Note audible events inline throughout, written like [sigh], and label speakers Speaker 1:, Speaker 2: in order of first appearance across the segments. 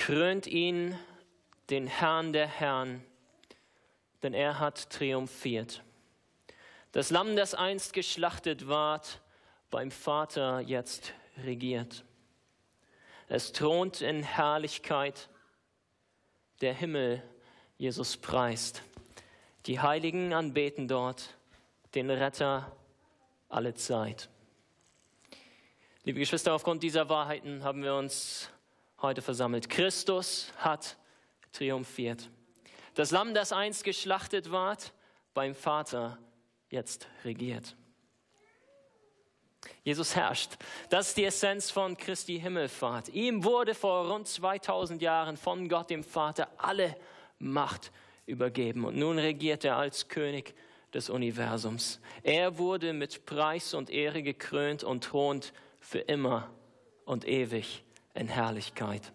Speaker 1: Krönt ihn den Herrn der Herren, denn er hat triumphiert. Das Lamm, das einst geschlachtet ward, beim Vater jetzt regiert. Es thront in Herrlichkeit, der Himmel Jesus preist. Die Heiligen anbeten dort den Retter alle Zeit. Liebe Geschwister, aufgrund dieser Wahrheiten haben wir uns heute versammelt. Christus hat triumphiert. Das Lamm, das einst geschlachtet ward, beim Vater jetzt regiert. Jesus herrscht. Das ist die Essenz von Christi Himmelfahrt. Ihm wurde vor rund 2000 Jahren von Gott dem Vater alle Macht übergeben und nun regiert er als König des Universums. Er wurde mit Preis und Ehre gekrönt und thront für immer und ewig in Herrlichkeit.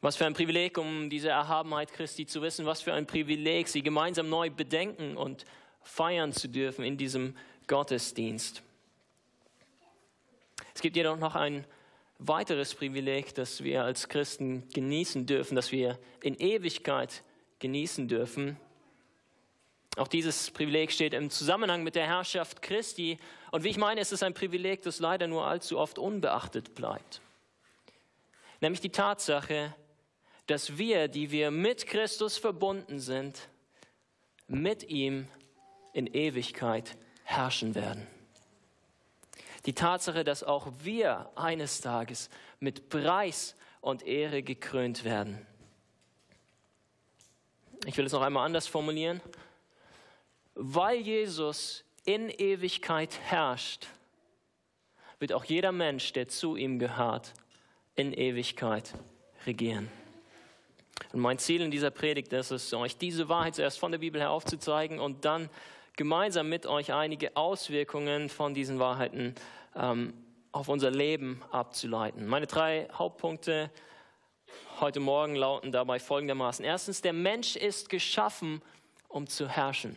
Speaker 1: Was für ein Privileg, um diese Erhabenheit Christi zu wissen, was für ein Privileg, sie gemeinsam neu bedenken und feiern zu dürfen in diesem Gottesdienst. Es gibt jedoch noch ein weiteres Privileg, das wir als Christen genießen dürfen, das wir in Ewigkeit genießen dürfen. Auch dieses Privileg steht im Zusammenhang mit der Herrschaft Christi. Und wie ich meine, es ist ein Privileg, das leider nur allzu oft unbeachtet bleibt. Nämlich die Tatsache, dass wir, die wir mit Christus verbunden sind, mit ihm in Ewigkeit herrschen werden. Die Tatsache, dass auch wir eines Tages mit Preis und Ehre gekrönt werden. Ich will es noch einmal anders formulieren. Weil Jesus in Ewigkeit herrscht, wird auch jeder Mensch, der zu ihm gehört, in Ewigkeit regieren. Und mein Ziel in dieser Predigt ist es, euch diese Wahrheit zuerst von der Bibel her aufzuzeigen und dann gemeinsam mit euch einige Auswirkungen von diesen Wahrheiten ähm, auf unser Leben abzuleiten. Meine drei Hauptpunkte heute Morgen lauten dabei folgendermaßen. Erstens, der Mensch ist geschaffen, um zu herrschen.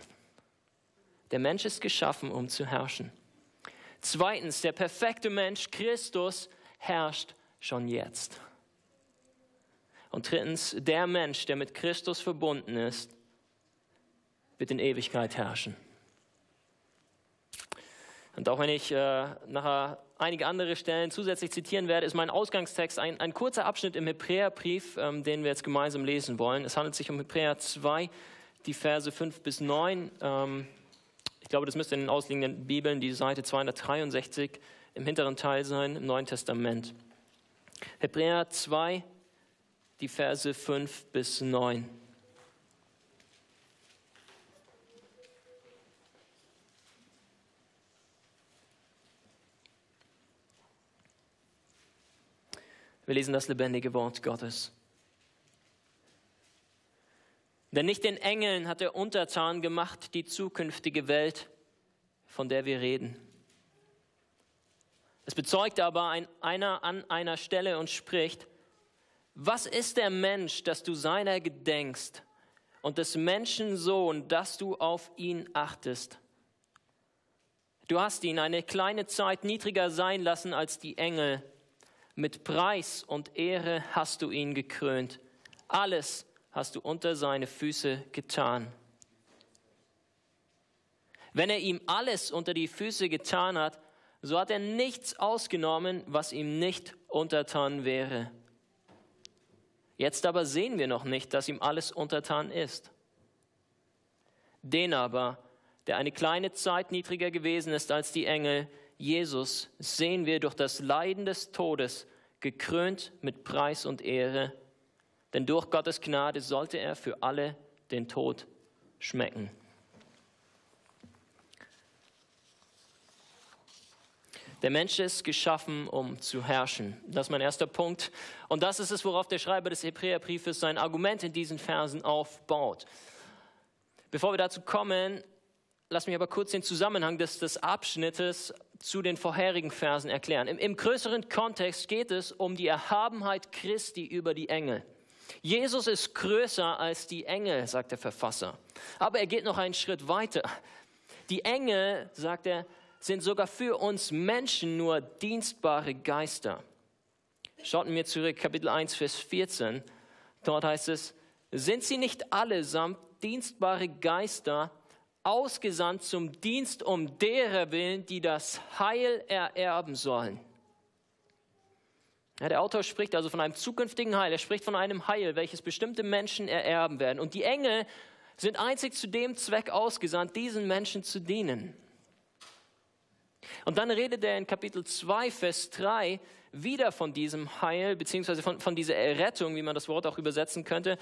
Speaker 1: Der Mensch ist geschaffen, um zu herrschen. Zweitens, der perfekte Mensch, Christus, herrscht schon jetzt. Und drittens, der Mensch, der mit Christus verbunden ist, wird in Ewigkeit herrschen. Und auch wenn ich äh, nachher einige andere Stellen zusätzlich zitieren werde, ist mein Ausgangstext ein, ein kurzer Abschnitt im Hebräerbrief, ähm, den wir jetzt gemeinsam lesen wollen. Es handelt sich um Hebräer 2, die Verse 5 bis 9. Ähm, ich glaube, das müsste in den ausliegenden Bibeln die Seite 263 im hinteren Teil sein, im Neuen Testament. Hebräer 2, die Verse 5 bis 9. Wir lesen das lebendige Wort Gottes. Denn nicht den Engeln hat er untertan gemacht die zukünftige Welt, von der wir reden. Es bezeugt aber ein, einer an einer Stelle und spricht, was ist der Mensch, dass du seiner gedenkst und des Menschen Sohn, dass du auf ihn achtest? Du hast ihn eine kleine Zeit niedriger sein lassen als die Engel mit Preis und Ehre hast du ihn gekrönt. Alles hast du unter seine Füße getan. Wenn er ihm alles unter die Füße getan hat, so hat er nichts ausgenommen, was ihm nicht untertan wäre. Jetzt aber sehen wir noch nicht, dass ihm alles untertan ist. Den aber, der eine kleine Zeit niedriger gewesen ist als die Engel, Jesus sehen wir durch das Leiden des Todes gekrönt mit Preis und Ehre, denn durch Gottes Gnade sollte er für alle den Tod schmecken. Der Mensch ist geschaffen, um zu herrschen. Das ist mein erster Punkt. Und das ist es, worauf der Schreiber des Hebräerbriefes sein Argument in diesen Versen aufbaut. Bevor wir dazu kommen, lass mich aber kurz den Zusammenhang des, des Abschnittes zu den vorherigen Versen erklären. Im, Im größeren Kontext geht es um die Erhabenheit Christi über die Engel. Jesus ist größer als die Engel, sagt der Verfasser. Aber er geht noch einen Schritt weiter. Die Engel, sagt er, sind sogar für uns Menschen nur dienstbare Geister. Schaut mir zurück, Kapitel 1, Vers 14. Dort heißt es, sind sie nicht allesamt dienstbare Geister, ausgesandt zum Dienst um derer willen, die das Heil ererben sollen? Ja, der Autor spricht also von einem zukünftigen Heil. Er spricht von einem Heil, welches bestimmte Menschen ererben werden. Und die Engel sind einzig zu dem Zweck ausgesandt, diesen Menschen zu dienen. Und dann redet er in Kapitel 2, Vers 3 wieder von diesem Heil, beziehungsweise von, von dieser Errettung, wie man das Wort auch übersetzen könnte.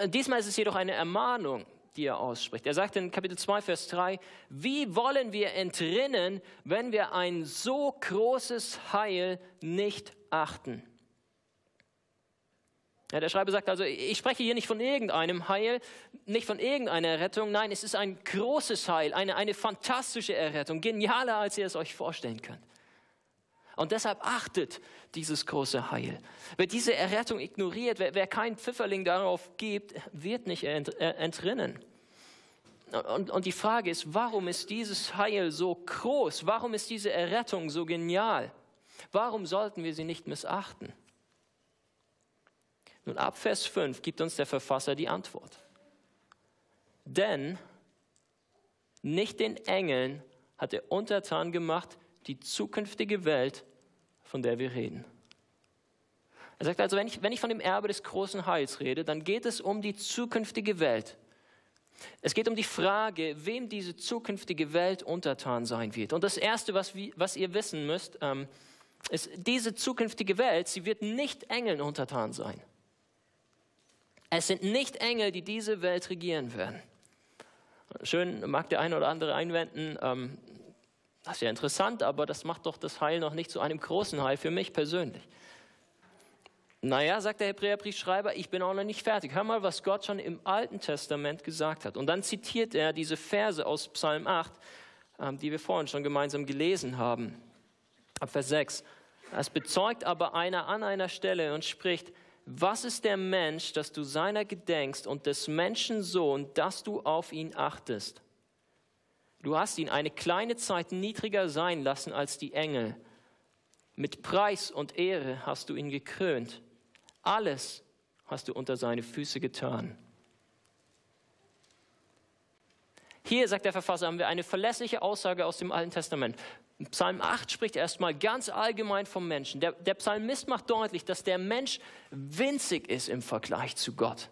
Speaker 1: Äh, diesmal ist es jedoch eine Ermahnung, die er ausspricht. Er sagt in Kapitel 2, Vers 3, wie wollen wir entrinnen, wenn wir ein so großes Heil nicht achten? Ja, der Schreiber sagt also, ich spreche hier nicht von irgendeinem Heil, nicht von irgendeiner Errettung, nein, es ist ein großes Heil, eine, eine fantastische Errettung, genialer, als ihr es euch vorstellen könnt. Und deshalb achtet dieses große Heil. Wer diese Errettung ignoriert, wer, wer keinen Pfifferling darauf gibt, wird nicht ent, äh, entrinnen. Und, und die Frage ist, warum ist dieses Heil so groß? Warum ist diese Errettung so genial? Warum sollten wir sie nicht missachten? Nun, ab Vers 5 gibt uns der Verfasser die Antwort. Denn nicht den Engeln hat er untertan gemacht die zukünftige Welt, von der wir reden. Er sagt also, wenn ich, wenn ich von dem Erbe des großen Heils rede, dann geht es um die zukünftige Welt. Es geht um die Frage, wem diese zukünftige Welt untertan sein wird. Und das Erste, was, was ihr wissen müsst, ähm, ist, diese zukünftige Welt, sie wird nicht Engeln untertan sein. Es sind nicht Engel, die diese Welt regieren werden. Schön mag der eine oder andere einwenden, ähm, das ist ja interessant, aber das macht doch das Heil noch nicht zu einem großen Heil für mich persönlich. Naja, sagt der Hebräerbriefschreiber, ich bin auch noch nicht fertig. Hör mal, was Gott schon im Alten Testament gesagt hat. Und dann zitiert er diese Verse aus Psalm 8, ähm, die wir vorhin schon gemeinsam gelesen haben. Ab Vers 6. Es bezeugt aber einer an einer Stelle und spricht, was ist der Mensch, dass du seiner gedenkst und des Menschen Sohn, dass du auf ihn achtest? Du hast ihn eine kleine Zeit niedriger sein lassen als die Engel. Mit Preis und Ehre hast du ihn gekrönt. Alles hast du unter seine Füße getan. Hier, sagt der Verfasser, haben wir eine verlässliche Aussage aus dem Alten Testament. Psalm 8 spricht erstmal ganz allgemein vom Menschen. Der, der Psalmist macht deutlich, dass der Mensch winzig ist im Vergleich zu Gott,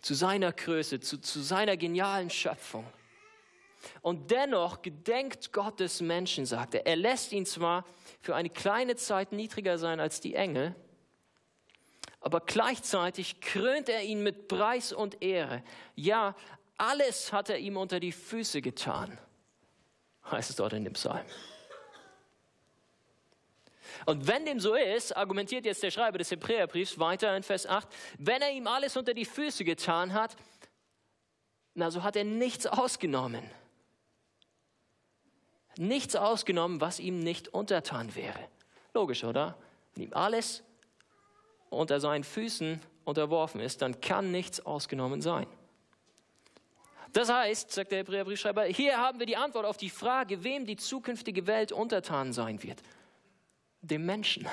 Speaker 1: zu seiner Größe, zu, zu seiner genialen Schöpfung. Und dennoch gedenkt Gott des Menschen, sagt er. Er lässt ihn zwar für eine kleine Zeit niedriger sein als die Engel, aber gleichzeitig krönt er ihn mit Preis und Ehre. Ja, alles hat er ihm unter die Füße getan heißt es dort in dem Psalm. Und wenn dem so ist, argumentiert jetzt der Schreiber des Hebräerbriefs weiter in Vers 8, wenn er ihm alles unter die Füße getan hat, na, so hat er nichts ausgenommen. Nichts ausgenommen, was ihm nicht untertan wäre. Logisch, oder? Wenn ihm alles unter seinen Füßen unterworfen ist, dann kann nichts ausgenommen sein. Das heißt, sagt der Hebräerbriefschreiber, hier haben wir die Antwort auf die Frage, wem die zukünftige Welt untertan sein wird. Dem Menschen.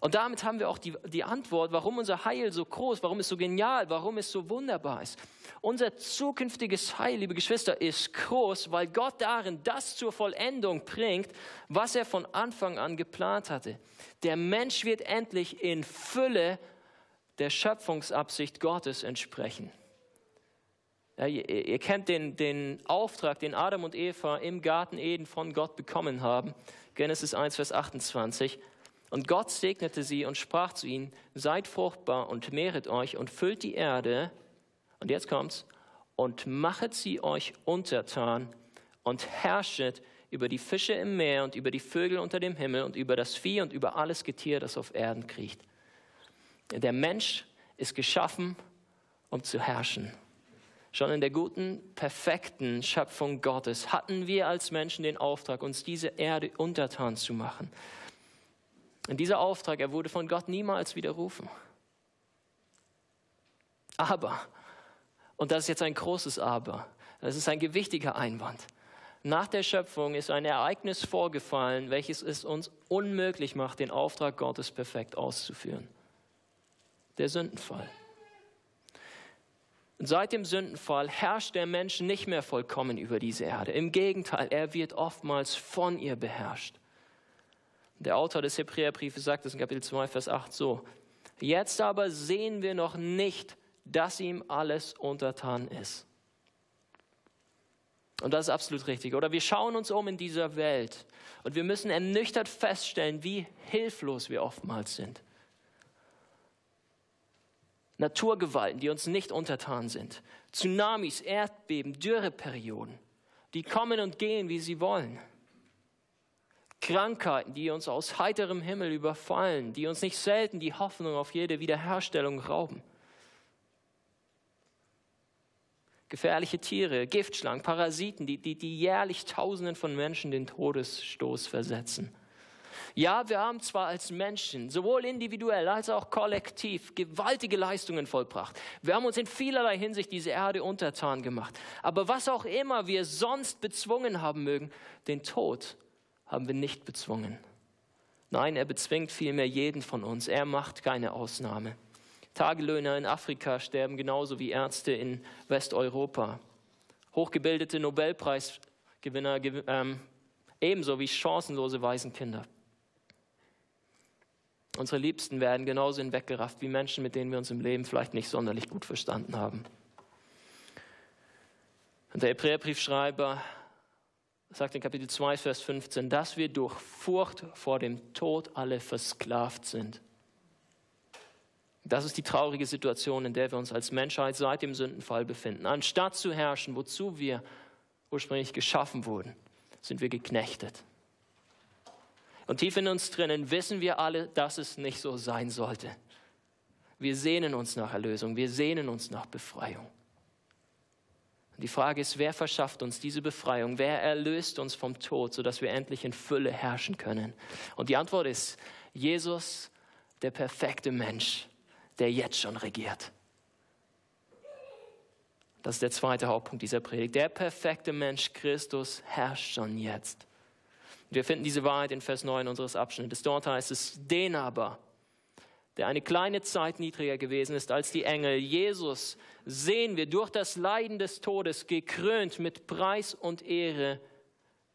Speaker 1: Und damit haben wir auch die, die Antwort, warum unser Heil so groß, warum es so genial, warum es so wunderbar ist. Unser zukünftiges Heil, liebe Geschwister, ist groß, weil Gott darin das zur Vollendung bringt, was er von Anfang an geplant hatte. Der Mensch wird endlich in Fülle der Schöpfungsabsicht Gottes entsprechen. Ja, ihr, ihr, kennt den, den Auftrag, den Adam und Eva im Garten Eden von Gott bekommen haben. Genesis 1, Vers 28. Und Gott segnete sie und sprach zu ihnen, seid fruchtbar und mehret euch und füllt die Erde. Und jetzt kommt's. Und machet sie euch untertan und herrschet über die Fische im Meer und über die Vögel unter dem Himmel und über das Vieh und über alles Getier, das auf Erden kriecht. Der Mensch ist geschaffen, um zu herrschen. Schon in der guten, perfekten Schöpfung Gottes hatten wir als Menschen den Auftrag, uns diese Erde untertan zu machen. Und dieser Auftrag, er wurde von Gott niemals widerrufen. Aber, und das ist jetzt ein großes Aber, das ist ein gewichtiger Einwand, Nach der Schöpfung ist ein Ereignis vorgefallen, welches es uns unmöglich macht, den Auftrag Gottes perfekt auszuführen. Der Sündenfall. Und seit dem Sündenfall herrscht der Mensch nicht mehr vollkommen über diese Erde. Im Gegenteil, er wird oftmals von ihr beherrscht. Der Autor des Hebräerbriefes sagt es in Kapitel 2, Vers 8 so. Jetzt aber sehen wir noch nicht, dass ihm alles untertan ist. Und das ist absolut richtig. Oder wir schauen uns um in dieser Welt und wir müssen ernüchtert feststellen, wie hilflos wir oftmals sind. Naturgewalten, die uns nicht untertan sind. Tsunamis, Erdbeben, Dürreperioden, die kommen und gehen, wie sie wollen. Krankheiten, die uns aus heiterem Himmel überfallen, die uns nicht selten die Hoffnung auf jede Wiederherstellung rauben. gefährliche Tiere, Giftschlangen, Parasiten, die, die, die jährlich Tausenden von Menschen den Todesstoß versetzen. Ja, wir haben zwar als Menschen, sowohl individuell als auch kollektiv, gewaltige Leistungen vollbracht. Wir haben uns in vielerlei Hinsicht diese Erde untertan gemacht. Aber was auch immer wir sonst bezwungen haben mögen, den Tod haben wir nicht bezwungen. Nein, er bezwingt vielmehr jeden von uns. Er macht keine Ausnahme. Tagelöhner in Afrika sterben genauso wie Ärzte in Westeuropa. Hochgebildete Nobelpreisgewinner ähm, ebenso wie chancenlose Waisenkinder. Unsere Liebsten werden genauso hinweggerafft wie Menschen, mit denen wir uns im Leben vielleicht nicht sonderlich gut verstanden haben. Und der Hebräerbriefschreiber sagt in Kapitel 2, Vers 15, dass wir durch Furcht vor dem Tod alle versklavt sind. Das ist die traurige Situation, in der wir uns als Menschheit seit dem Sündenfall befinden. Anstatt zu herrschen, wozu wir ursprünglich geschaffen wurden, sind wir geknechtet. Und tief in uns drinnen wissen wir alle, dass es nicht so sein sollte. Wir sehnen uns nach Erlösung, wir sehnen uns nach Befreiung. Und die Frage ist, wer verschafft uns diese Befreiung? Wer erlöst uns vom Tod, sodass wir endlich in Fülle herrschen können? Und die Antwort ist Jesus, der perfekte Mensch, der jetzt schon regiert. Das ist der zweite Hauptpunkt dieser Predigt. Der perfekte Mensch Christus herrscht schon jetzt. Wir finden diese Wahrheit in Vers 9 unseres Abschnittes. Dort heißt es, den aber, der eine kleine Zeit niedriger gewesen ist als die Engel, Jesus, sehen wir durch das Leiden des Todes gekrönt mit Preis und Ehre,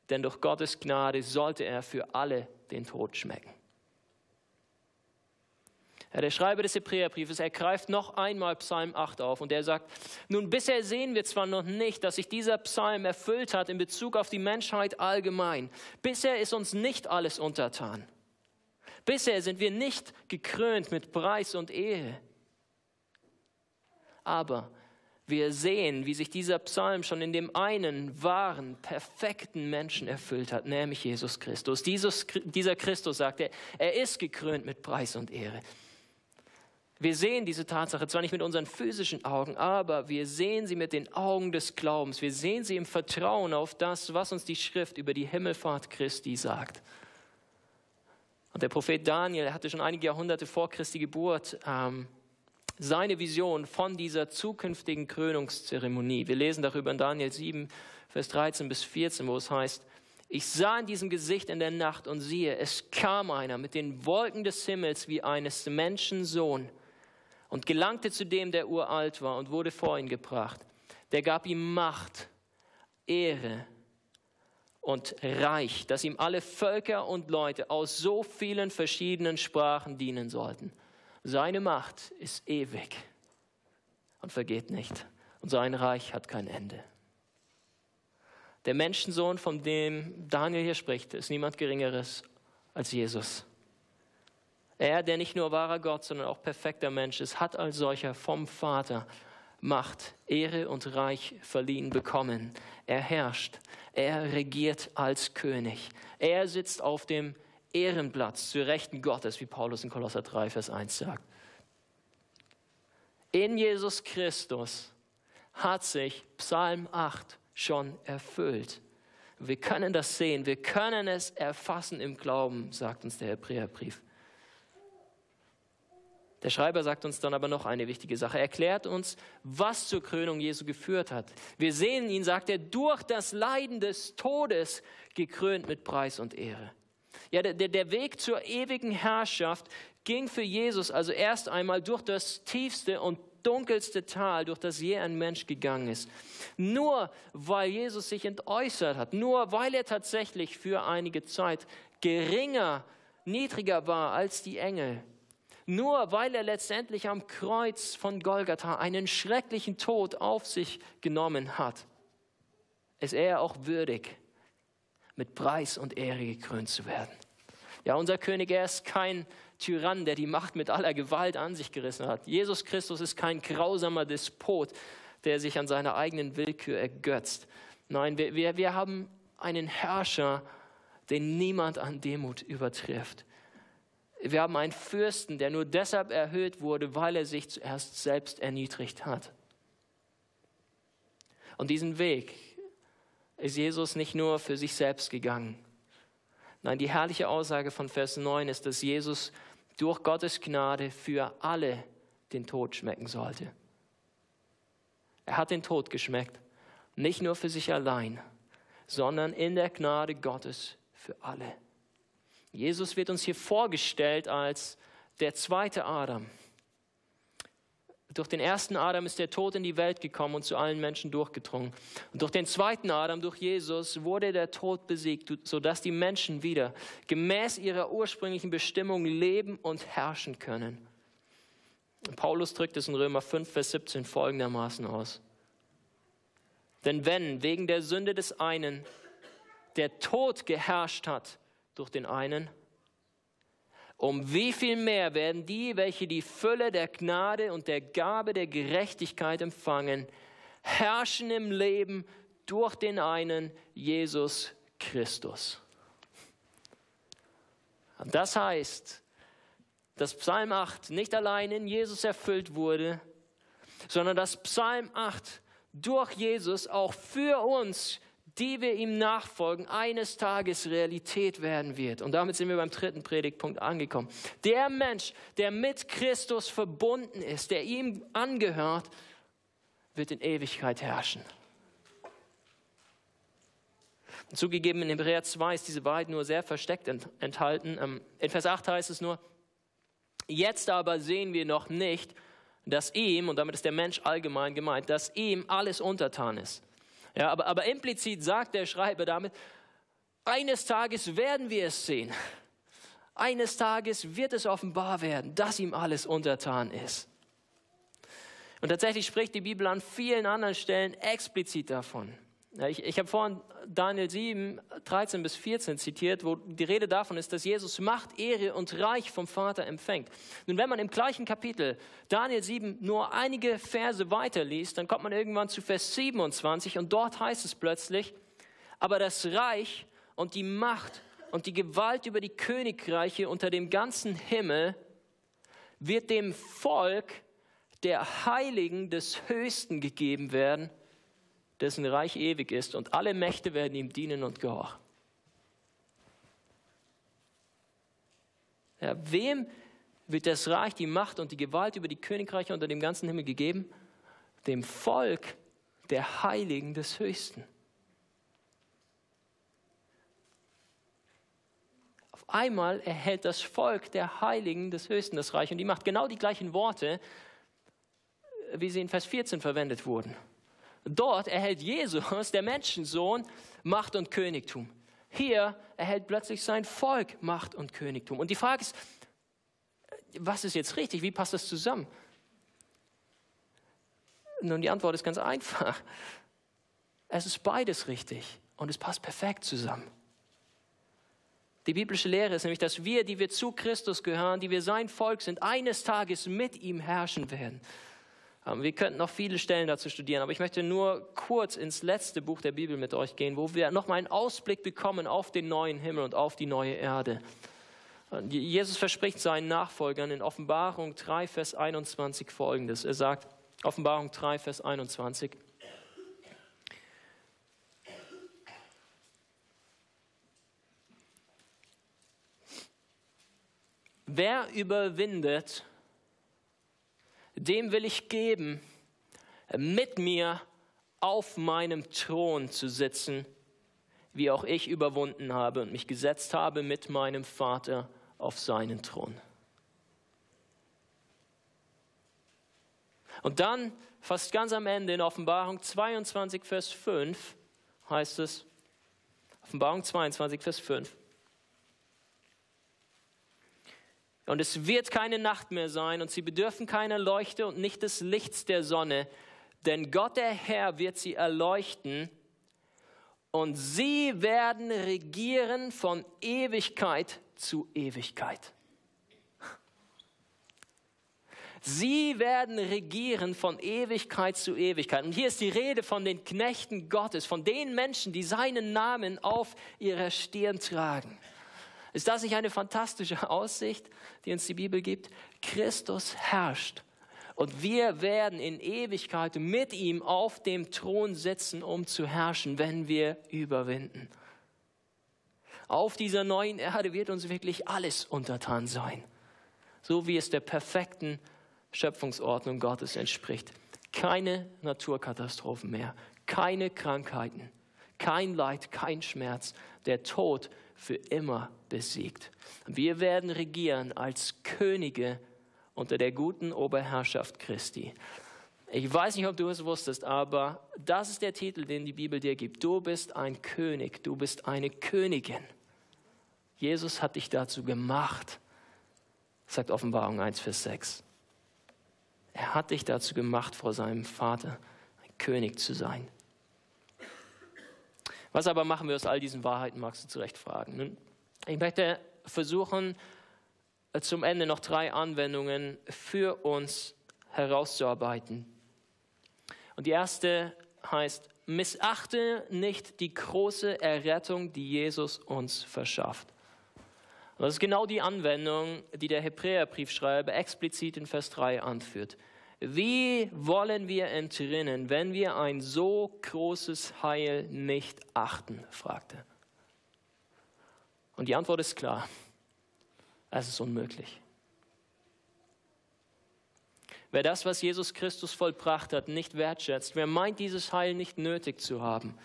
Speaker 1: denn durch Gottes Gnade sollte er für alle den Tod schmecken. Der Schreiber des Hebräerbriefes, er greift noch einmal Psalm 8 auf und er sagt, nun bisher sehen wir zwar noch nicht, dass sich dieser Psalm erfüllt hat in Bezug auf die Menschheit allgemein. Bisher ist uns nicht alles untertan. Bisher sind wir nicht gekrönt mit Preis und Ehre. Aber wir sehen, wie sich dieser Psalm schon in dem einen wahren, perfekten Menschen erfüllt hat, nämlich Jesus Christus. Dieses, dieser Christus sagt, er, er ist gekrönt mit Preis und Ehre. Wir sehen diese Tatsache zwar nicht mit unseren physischen Augen, aber wir sehen sie mit den Augen des Glaubens. Wir sehen sie im Vertrauen auf das, was uns die Schrift über die Himmelfahrt Christi sagt. Und der Prophet Daniel hatte schon einige Jahrhunderte vor Christi Geburt ähm, seine Vision von dieser zukünftigen Krönungszeremonie. Wir lesen darüber in Daniel 7, Vers 13 bis 14, wo es heißt, ich sah in diesem Gesicht in der Nacht und siehe, es kam einer mit den Wolken des Himmels wie eines Menschen Sohn und gelangte zu dem, der uralt war und wurde vor ihn gebracht. Der gab ihm Macht, Ehre und Reich, dass ihm alle Völker und Leute aus so vielen verschiedenen Sprachen dienen sollten. Seine Macht ist ewig und vergeht nicht und sein Reich hat kein Ende. Der Menschensohn, von dem Daniel hier spricht, ist niemand Geringeres als Jesus. Er, der nicht nur wahrer Gott, sondern auch perfekter Mensch ist, hat als solcher vom Vater Macht, Ehre und Reich verliehen bekommen. Er herrscht, er regiert als König. Er sitzt auf dem Ehrenplatz zu Rechten Gottes, wie Paulus in Kolosser 3, Vers 1 sagt. In Jesus Christus hat sich Psalm 8 schon erfüllt. Wir können das sehen, wir können es erfassen im Glauben, sagt uns der Hebräerbrief. Der Schreiber sagt uns dann aber noch eine wichtige Sache. Er erklärt uns, was zur Krönung Jesu geführt hat. Wir sehen ihn, sagt er, durch das Leiden des Todes gekrönt mit Preis und Ehre. Ja, der, der Weg zur ewigen Herrschaft ging für Jesus also erst einmal durch das tiefste und dunkelste Tal, durch das je ein Mensch gegangen ist. Nur weil Jesus sich entäußert hat, nur weil er tatsächlich für einige Zeit geringer, niedriger war als die Engel, nur weil er letztendlich am Kreuz von Golgatha einen schrecklichen Tod auf sich genommen hat, ist er auch würdig, mit Preis und Ehre gekrönt zu werden. Ja, unser König, er ist kein Tyrann, der die Macht mit aller Gewalt an sich gerissen hat. Jesus Christus ist kein grausamer Despot, der sich an seiner eigenen Willkür ergötzt. Nein, wir, wir, wir haben einen Herrscher, den niemand an Demut übertrifft. Wir haben einen Fürsten, der nur deshalb erhöht wurde, weil er sich zuerst selbst erniedrigt hat. Und diesen Weg ist Jesus nicht nur für sich selbst gegangen. Nein, die herrliche Aussage von Vers 9 ist, dass Jesus durch Gottes Gnade für alle den Tod schmecken sollte. Er hat den Tod geschmeckt, nicht nur für sich allein, sondern in der Gnade Gottes für alle. Jesus wird uns hier vorgestellt als der zweite Adam. Durch den ersten Adam ist der Tod in die Welt gekommen und zu allen Menschen durchgedrungen. Und durch den zweiten Adam, durch Jesus, wurde der Tod besiegt, sodass die Menschen wieder gemäß ihrer ursprünglichen Bestimmung leben und herrschen können. Paulus drückt es in Römer 5, Vers 17 folgendermaßen aus. Denn wenn wegen der Sünde des einen der Tod geherrscht hat durch den einen, um wie viel mehr werden die, welche die Fülle der Gnade und der Gabe der Gerechtigkeit empfangen, herrschen im Leben durch den einen Jesus Christus. Das heißt, dass Psalm 8 nicht allein in Jesus erfüllt wurde, sondern dass Psalm 8 durch Jesus auch für uns die wir ihm nachfolgen, eines Tages Realität werden wird. Und damit sind wir beim dritten Predigtpunkt angekommen. Der Mensch, der mit Christus verbunden ist, der ihm angehört, wird in Ewigkeit herrschen. Zugegeben, in Hebräer 2 ist diese Wahrheit nur sehr versteckt enthalten. Ähm, in Vers 8 heißt es nur, jetzt aber sehen wir noch nicht, dass ihm, und damit ist der Mensch allgemein gemeint, dass ihm alles untertan ist. Ja, aber, aber implizit sagt der Schreiber damit, eines Tages werden wir es sehen. Eines Tages wird es offenbar werden, dass ihm alles untertan ist. Und tatsächlich spricht die Bibel an vielen anderen Stellen explizit davon. Ich, ich habe vorhin Daniel 7, 13 bis 14 zitiert, wo die Rede davon ist, dass Jesus Macht, Ehre und Reich vom Vater empfängt. Nun, wenn man im gleichen Kapitel Daniel 7 nur einige Verse weiterliest, dann kommt man irgendwann zu Vers 27 und dort heißt es plötzlich, aber das Reich und die Macht und die Gewalt über die Königreiche unter dem ganzen Himmel wird dem Volk der Heiligen des Höchsten gegeben werden dessen Reich ewig ist und alle Mächte werden ihm dienen und gehorchen. Ja, wem wird das Reich, die Macht und die Gewalt über die Königreiche unter dem ganzen Himmel gegeben? Dem Volk der Heiligen des Höchsten. Auf einmal erhält das Volk der Heiligen des Höchsten das Reich und die Macht. Genau die gleichen Worte, wie sie in Vers 14 verwendet wurden. Dort erhält Jesus, der Menschensohn, Macht und Königtum. Hier erhält plötzlich sein Volk Macht und Königtum. Und die Frage ist, was ist jetzt richtig? Wie passt das zusammen? Nun, die Antwort ist ganz einfach. Es ist beides richtig und es passt perfekt zusammen. Die biblische Lehre ist nämlich, dass wir, die wir zu Christus gehören, die wir sein Volk sind, eines Tages mit ihm herrschen werden. Ähm, wir könnten noch viele Stellen dazu studieren, aber ich möchte nur kurz ins letzte Buch der Bibel mit euch gehen, wo wir nochmal einen Ausblick bekommen auf den neuen Himmel und auf die neue Erde. Jesus verspricht seinen Nachfolgern in Offenbarung 3, Vers 21 folgendes. Er sagt, Offenbarung 3, Vers 21. Wer überwindet, dem will ich geben, mit mir auf meinem Thron zu sitzen, wie auch ich überwunden habe und mich gesetzt habe mit meinem Vater auf seinen Thron. Und dann, fast ganz am Ende in Offenbarung 22, Vers 5, heißt es, Offenbarung 22, Vers 5, Und es wird keine Nacht mehr sein und sie bedürfen keiner Leuchte und nicht des Lichts der Sonne, denn Gott der Herr wird sie erleuchten und sie werden regieren von Ewigkeit zu Ewigkeit. Sie werden regieren von Ewigkeit zu Ewigkeit. Und hier ist die Rede von den Knechten Gottes, von den Menschen, die seinen Namen auf ihrer Stirn tragen. Ist das nicht eine fantastische [laughs] Aussicht, die uns die Bibel gibt? Christus herrscht und wir werden in Ewigkeit mit ihm auf dem Thron sitzen, um zu herrschen, wenn wir überwinden. Auf dieser neuen Erde wird uns wirklich alles untertan sein, so wie es der perfekten Schöpfungsordnung Gottes entspricht. Keine Naturkatastrophen mehr, keine Krankheiten, kein Leid, kein Schmerz. Der Tod für immer besiegt. Wir werden regieren als Könige unter der guten Oberherrschaft Christi. Ich weiß nicht, ob du es wusstest, aber das ist der Titel, den die Bibel dir gibt. Du bist ein König, du bist eine Königin. Jesus hat dich dazu gemacht, sagt Offenbarung 1, Vers 6. Er hat dich dazu gemacht, vor seinem Vater ein König zu sein. Was aber machen wir aus all diesen Wahrheiten, magst du zu Recht fragen. Ich möchte versuchen, zum Ende noch drei Anwendungen für uns herauszuarbeiten. Und die erste heißt, missachte nicht die große Errettung, die Jesus uns verschafft. Und das ist genau die Anwendung, die der Hebräerbriefschreiber explizit in Vers 3 anführt. Wie wollen wir entrinnen, wenn wir ein so großes Heil nicht achten? fragte. Und die Antwort ist klar. Es ist unmöglich. Wer das, was Jesus Christus vollbracht hat, nicht wertschätzt, wer meint, dieses Heil nicht nötig zu haben,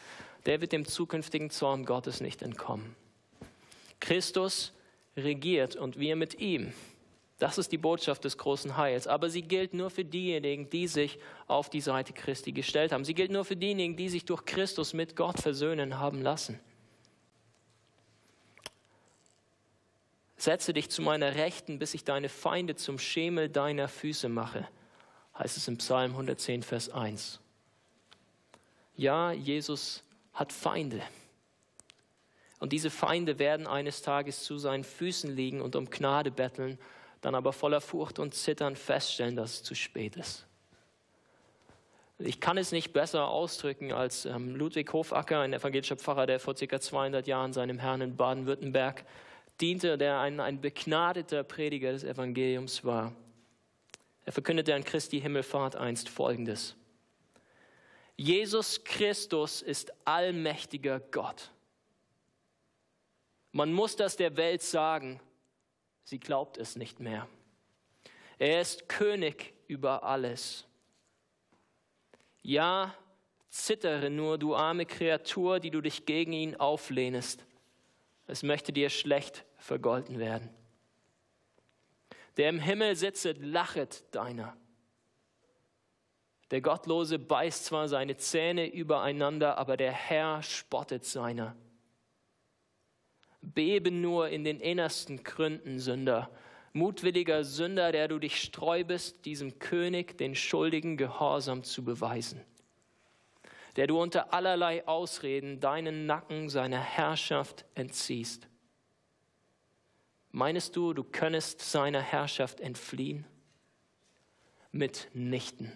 Speaker 1: der wird dem zukünftigen Zorn Gottes nicht entkommen. Christus regiert und wir mit ihm. Das ist die Botschaft des großen Heils. Aber sie gilt nur für diejenigen, die sich auf die Seite Christi gestellt haben. Sie gilt nur für diejenigen, die sich durch Christus mit Gott versöhnen haben lassen. Setze dich zu meiner Rechten, bis ich deine Feinde zum Schemel deiner Füße mache, heißt es im Psalm 110, Vers 1. Ja, Jesus hat Feinde. Und diese Feinde werden eines Tages zu seinen Füßen liegen und um Gnade betteln dann aber voller Furcht und Zittern feststellen, dass es zu spät ist. Ich kann es nicht besser ausdrücken als ähm, Ludwig Hofacker, ein evangelischer Pfarrer, der vor ca. 200 Jahren seinem Herrn in Baden-Württemberg diente, der ein, ein begnadeter Prediger des Evangeliums war. Er verkündete an Christi Himmelfahrt einst Folgendes. Jesus Christus ist allmächtiger Gott. Man muss das der Welt sagen, Sie glaubt es nicht mehr. Er ist König über alles. Ja, zittere nur, du arme Kreatur, die du dich gegen ihn auflehnest. Es möchte dir schlecht vergolten werden. Der im Himmel sitzet, lachet deiner. Der Gottlose beißt zwar seine Zähne übereinander, aber der Herr spottet seiner. Bebe nur in den innersten Gründen, Sünder. Mutwilliger Sünder, der du dich sträubest, diesem König den schuldigen Gehorsam zu beweisen. Der du unter allerlei Ausreden deinen Nacken seiner Herrschaft entziehst. Meinst du, du könntest seiner Herrschaft entfliehen? Mitnichten.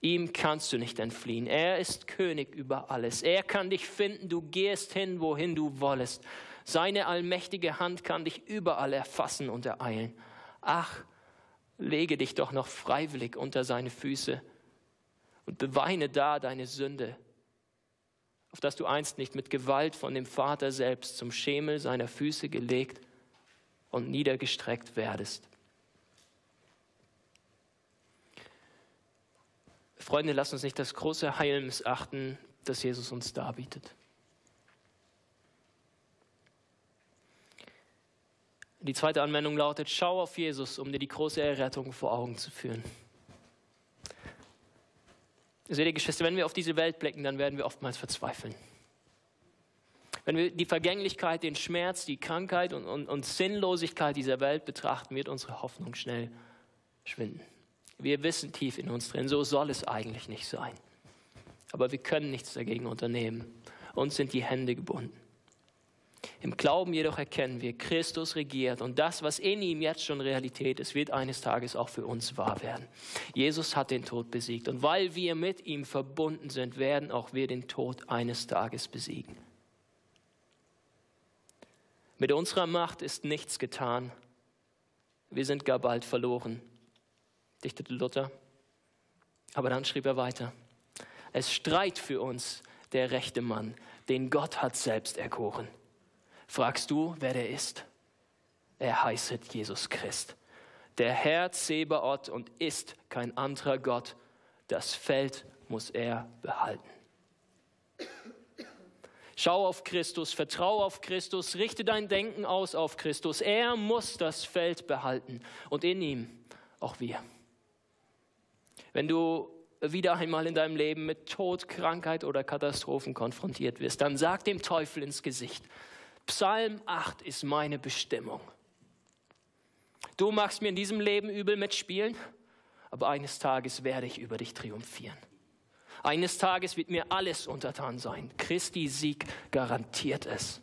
Speaker 1: Ihm kannst du nicht entfliehen. Er ist König über alles. Er kann dich finden. Du gehst hin, wohin du wollest. Seine allmächtige Hand kann dich überall erfassen und ereilen. Ach, lege dich doch noch freiwillig unter seine Füße und beweine da deine Sünde, auf dass du einst nicht mit Gewalt von dem Vater selbst zum Schemel seiner Füße gelegt und niedergestreckt werdest. Freunde, lasst uns nicht das große Heil missachten, das Jesus uns darbietet. Die zweite Anwendung lautet, schau auf Jesus, um dir die große Errettung vor Augen zu führen. Seht ihr, Geschwister, wenn wir auf diese Welt blicken, dann werden wir oftmals verzweifeln. Wenn wir die Vergänglichkeit, den Schmerz, die Krankheit und, und, und Sinnlosigkeit dieser Welt betrachten, wird unsere Hoffnung schnell schwinden. Wir wissen tief in uns drin, so soll es eigentlich nicht sein. Aber wir können nichts dagegen unternehmen. Uns sind die Hände gebunden. Im Glauben jedoch erkennen wir, Christus regiert und das, was in ihm jetzt schon Realität ist, wird eines Tages auch für uns wahr werden. Jesus hat den Tod besiegt und weil wir mit ihm verbunden sind, werden auch wir den Tod eines Tages besiegen. Mit unserer Macht ist nichts getan. Wir sind gar bald verloren, dichtete Luther. Aber dann schrieb er weiter. Es streit für uns der rechte Mann, den Gott hat selbst erkoren. Fragst du, wer der ist? Er heißet Jesus Christ. Der Herr Zebaoth und ist kein anderer Gott. Das Feld muss er behalten. Schau auf Christus, vertraue auf Christus, richte dein Denken aus auf Christus. Er muss das Feld behalten und in ihm auch wir. Wenn du wieder einmal in deinem Leben mit Tod, Krankheit oder Katastrophen konfrontiert wirst, dann sag dem Teufel ins Gesicht, Psalm 8 ist meine Bestimmung. Du magst mir in diesem Leben übel mitspielen, aber eines Tages werde ich über dich triumphieren. Eines Tages wird mir alles untertan sein. Christi Sieg garantiert es.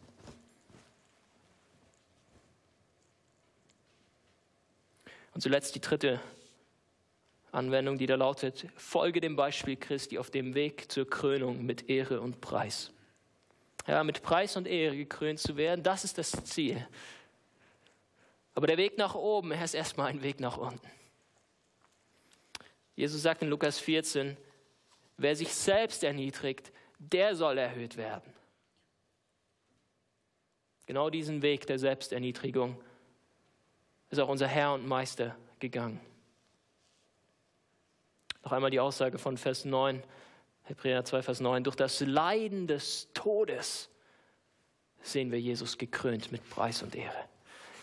Speaker 1: Und zuletzt die dritte Anwendung, die da lautet, folge dem Beispiel Christi auf dem Weg zur Krönung mit Ehre und Preis. Ja, mit Preis und Ehre gekrönt zu werden, das ist das Ziel. Aber der Weg nach oben, er ist erstmal ein Weg nach unten. Jesus sagt in Lukas 14, Wer sich selbst erniedrigt, der soll erhöht werden. Genau diesen Weg der Selbsterniedrigung ist auch unser Herr und Meister gegangen. Noch einmal die Aussage von Vers 9, Hebräer 2, Vers 9. Durch das Leiden des Todes sehen wir Jesus gekrönt mit Preis und Ehre.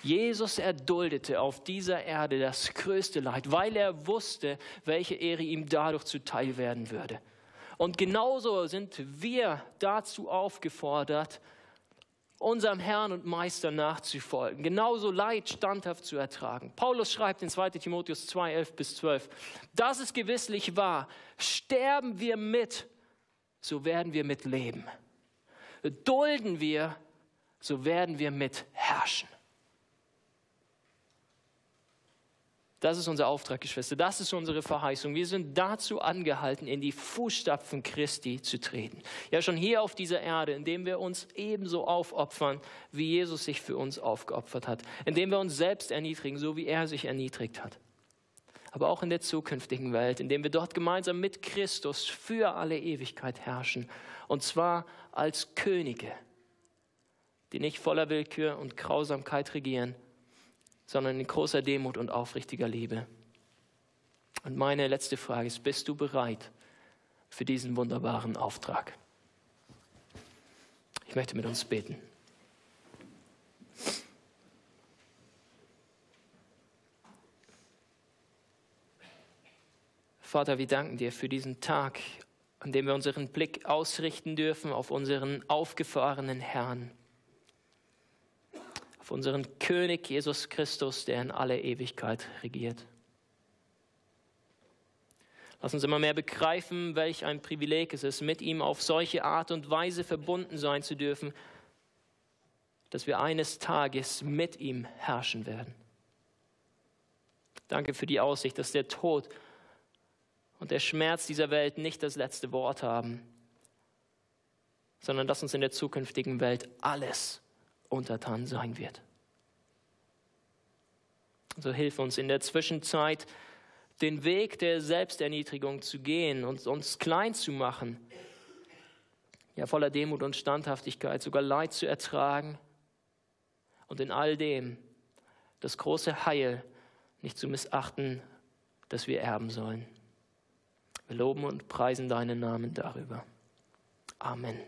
Speaker 1: Jesus erduldete auf dieser Erde das größte Leid, weil er wusste, welche Ehre ihm dadurch zuteil werden würde. Und genauso sind wir dazu aufgefordert, unserem Herrn und Meister nachzufolgen, genauso Leid standhaft zu ertragen. Paulus schreibt in 2 Timotheus 2, 11 bis 12, das ist gewisslich wahr, sterben wir mit, so werden wir mit leben. Dulden wir, so werden wir mit herrschen. Das ist unser Auftrag, Geschwister. Das ist unsere Verheißung. Wir sind dazu angehalten, in die Fußstapfen Christi zu treten. Ja, schon hier auf dieser Erde, indem wir uns ebenso aufopfern, wie Jesus sich für uns aufgeopfert hat. Indem wir uns selbst erniedrigen, so wie er sich erniedrigt hat. Aber auch in der zukünftigen Welt, indem wir dort gemeinsam mit Christus für alle Ewigkeit herrschen. Und zwar als Könige, die nicht voller Willkür und Grausamkeit regieren, sondern in großer Demut und aufrichtiger Liebe. Und meine letzte Frage ist, bist du bereit für diesen wunderbaren Auftrag? Ich möchte mit uns beten. Vater, wir danken dir für diesen Tag, an dem wir unseren Blick ausrichten dürfen auf unseren aufgefahrenen Herrn unseren König Jesus Christus, der in alle Ewigkeit regiert. Lass uns immer mehr begreifen, welch ein Privileg es ist, mit ihm auf solche Art und Weise verbunden sein zu dürfen, dass wir eines Tages mit ihm herrschen werden. Danke für die Aussicht, dass der Tod und der Schmerz dieser Welt nicht das letzte Wort haben, sondern dass uns in der zukünftigen Welt alles untertan sein wird. So hilf uns in der Zwischenzeit, den Weg der Selbsterniedrigung zu gehen und uns klein zu machen, ja voller Demut und Standhaftigkeit, sogar Leid zu ertragen und in all dem das große Heil nicht zu missachten, das wir erben sollen. Wir loben und preisen deinen Namen darüber. Amen.